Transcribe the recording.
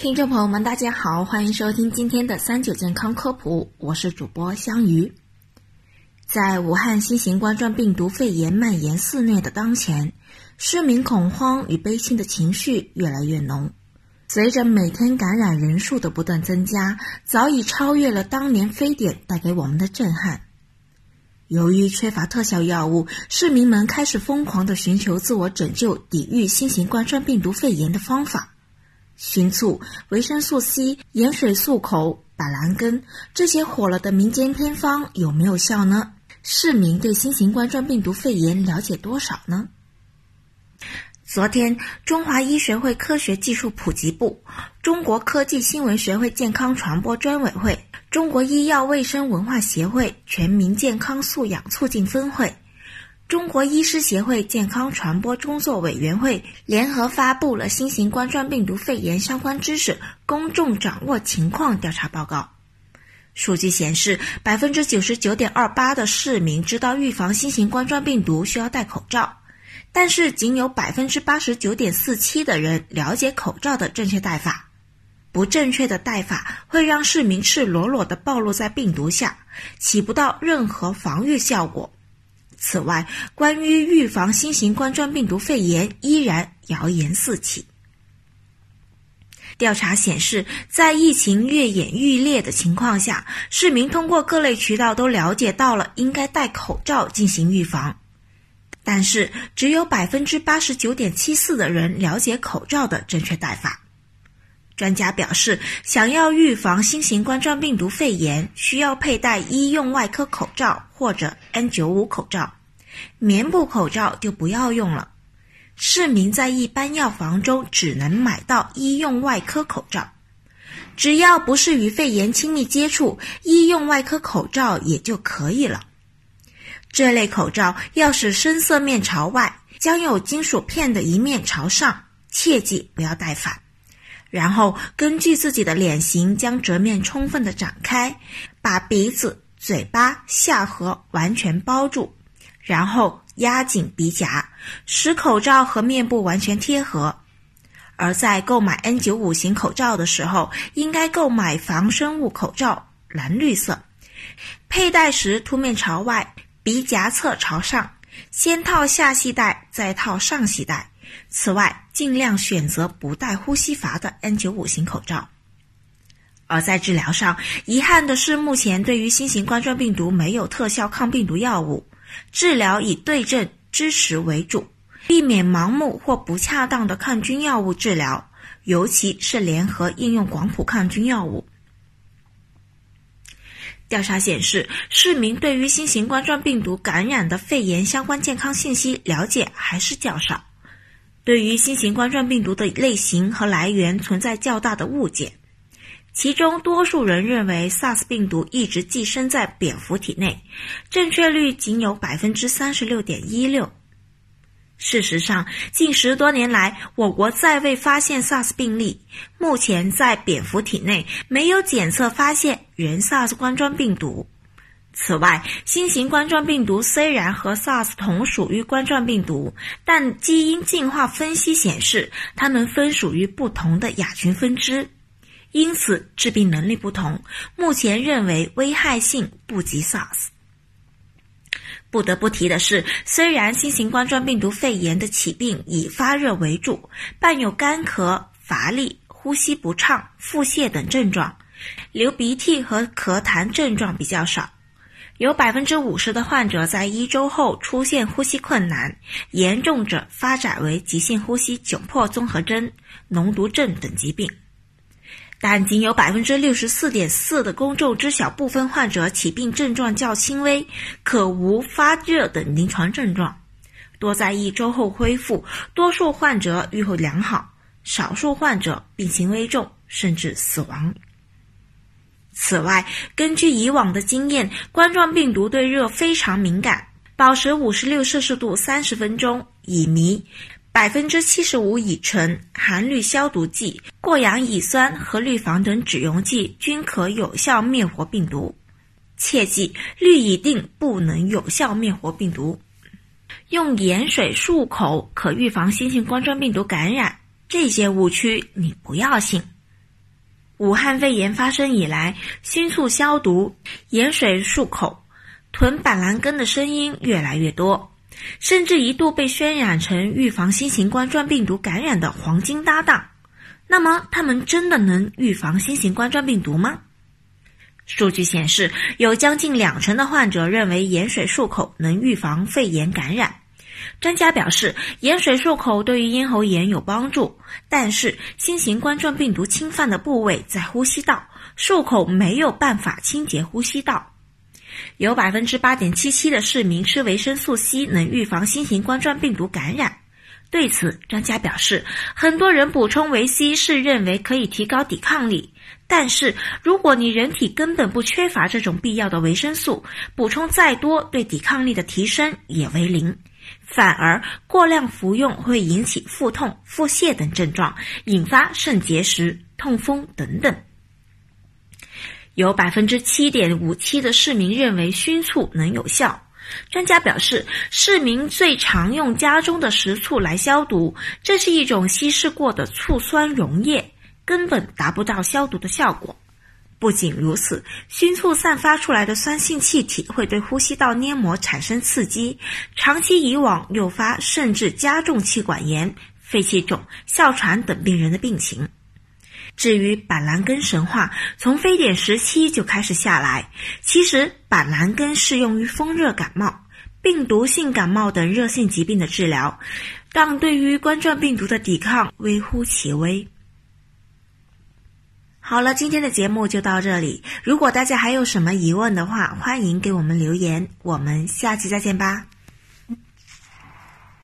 听众朋友们，大家好，欢迎收听今天的三九健康科普，我是主播香鱼。在武汉新型冠状病毒肺炎蔓延肆虐的当前，市民恐慌与悲心的情绪越来越浓。随着每天感染人数的不断增加，早已超越了当年非典带给我们的震撼。由于缺乏特效药物，市民们开始疯狂的寻求自我拯救、抵御新型冠状病毒肺炎的方法。熏醋、维生素 C、盐水漱口、板蓝根这些火了的民间偏方有没有效呢？市民对新型冠状病毒肺炎了解多少呢？昨天，中华医学会科学技术普及部、中国科技新闻学会健康传播专委会、中国医药卫生文化协会全民健康素养促进分会。中国医师协会健康传播工作委员会联合发布了新型冠状病毒肺炎相关知识公众掌握情况调查报告。数据显示，百分之九十九点二八的市民知道预防新型冠状病毒需要戴口罩，但是仅有百分之八十九点四七的人了解口罩的正确戴法。不正确的戴法会让市民赤裸裸地暴露在病毒下，起不到任何防御效果。此外，关于预防新型冠状病毒肺炎，依然谣言四起。调查显示，在疫情越演愈烈的情况下，市民通过各类渠道都了解到了应该戴口罩进行预防，但是只有百分之八十九点七四的人了解口罩的正确戴法。专家表示，想要预防新型冠状病毒肺炎，需要佩戴医用外科口罩或者 N95 口罩，棉布口罩就不要用了。市民在一般药房中只能买到医用外科口罩，只要不是与肺炎亲密接触，医用外科口罩也就可以了。这类口罩要使深色面朝外，将有金属片的一面朝上，切记不要戴反。然后根据自己的脸型，将折面充分的展开，把鼻子、嘴巴、下颌完全包住，然后压紧鼻夹，使口罩和面部完全贴合。而在购买 N95 型口罩的时候，应该购买防生物口罩，蓝绿色，佩戴时凸面朝外，鼻夹侧朝上，先套下系带，再套上系带。此外，尽量选择不带呼吸阀的 N95 型口罩。而在治疗上，遗憾的是，目前对于新型冠状病毒没有特效抗病毒药物，治疗以对症支持为主，避免盲目或不恰当的抗菌药物治疗，尤其是联合应用广谱抗菌药物。调查显示，市民对于新型冠状病毒感染的肺炎相关健康信息了解还是较少。对于新型冠状病毒的类型和来源存在较大的误解，其中多数人认为 SARS 病毒一直寄生在蝙蝠体内，正确率仅有百分之三十六点一六。事实上，近十多年来，我国再未发现 SARS 病例，目前在蝙蝠体内没有检测发现原 SARS 冠状病毒。此外，新型冠状病毒虽然和 SARS 同属于冠状病毒，但基因进化分析显示，它们分属于不同的亚群分支，因此致病能力不同。目前认为危害性不及 SARS。不得不提的是，虽然新型冠状病毒肺炎的起病以发热为主，伴有干咳、乏力、呼吸不畅、腹泻等症状，流鼻涕和咳痰症状比较少。有百分之五十的患者在一周后出现呼吸困难，严重者发展为急性呼吸窘迫综合征、脓毒症等疾病，但仅有百分之六十四点四的公众知晓部分患者起病症状较轻微，可无发热等临床症状，多在一周后恢复，多数患者愈后良好，少数患者病情危重，甚至死亡。此外，根据以往的经验，冠状病毒对热非常敏感，保持五十六摄氏度三十分钟，乙醚、百分之七十五乙醇、含氯消毒剂、过氧乙酸和氯仿等止溶剂均可有效灭活病毒。切记，氯乙定不能有效灭活病毒。用盐水漱口可预防新型冠状病毒感染，这些误区你不要信。武汉肺炎发生以来，迅速消毒、盐水漱口、囤板蓝根的声音越来越多，甚至一度被渲染成预防新型冠状病毒感染的黄金搭档。那么，他们真的能预防新型冠状病毒吗？数据显示，有将近两成的患者认为盐水漱口能预防肺炎感染。专家表示，盐水漱口对于咽喉炎有帮助，但是新型冠状病毒侵犯的部位在呼吸道，漱口没有办法清洁呼吸道。有百分之八点七七的市民吃维生素 C 能预防新型冠状病毒感染。对此，专家表示，很多人补充维 C 是认为可以提高抵抗力，但是如果你人体根本不缺乏这种必要的维生素，补充再多对抵抗力的提升也为零。反而过量服用会引起腹痛、腹泻等症状，引发肾结石、痛风等等。有百分之七点五七的市民认为熏醋能有效。专家表示，市民最常用家中的食醋来消毒，这是一种稀释过的醋酸溶液，根本达不到消毒的效果。不仅如此，熏醋散发出来的酸性气体会对呼吸道黏膜产生刺激，长期以往诱发甚至加重气管炎、肺气肿、哮喘等病人的病情。至于板蓝根神话，从非典时期就开始下来。其实板蓝根适用于风热感冒、病毒性感冒等热性疾病的治疗，但对于冠状病毒的抵抗微乎其微。好了，今天的节目就到这里。如果大家还有什么疑问的话，欢迎给我们留言。我们下期再见吧。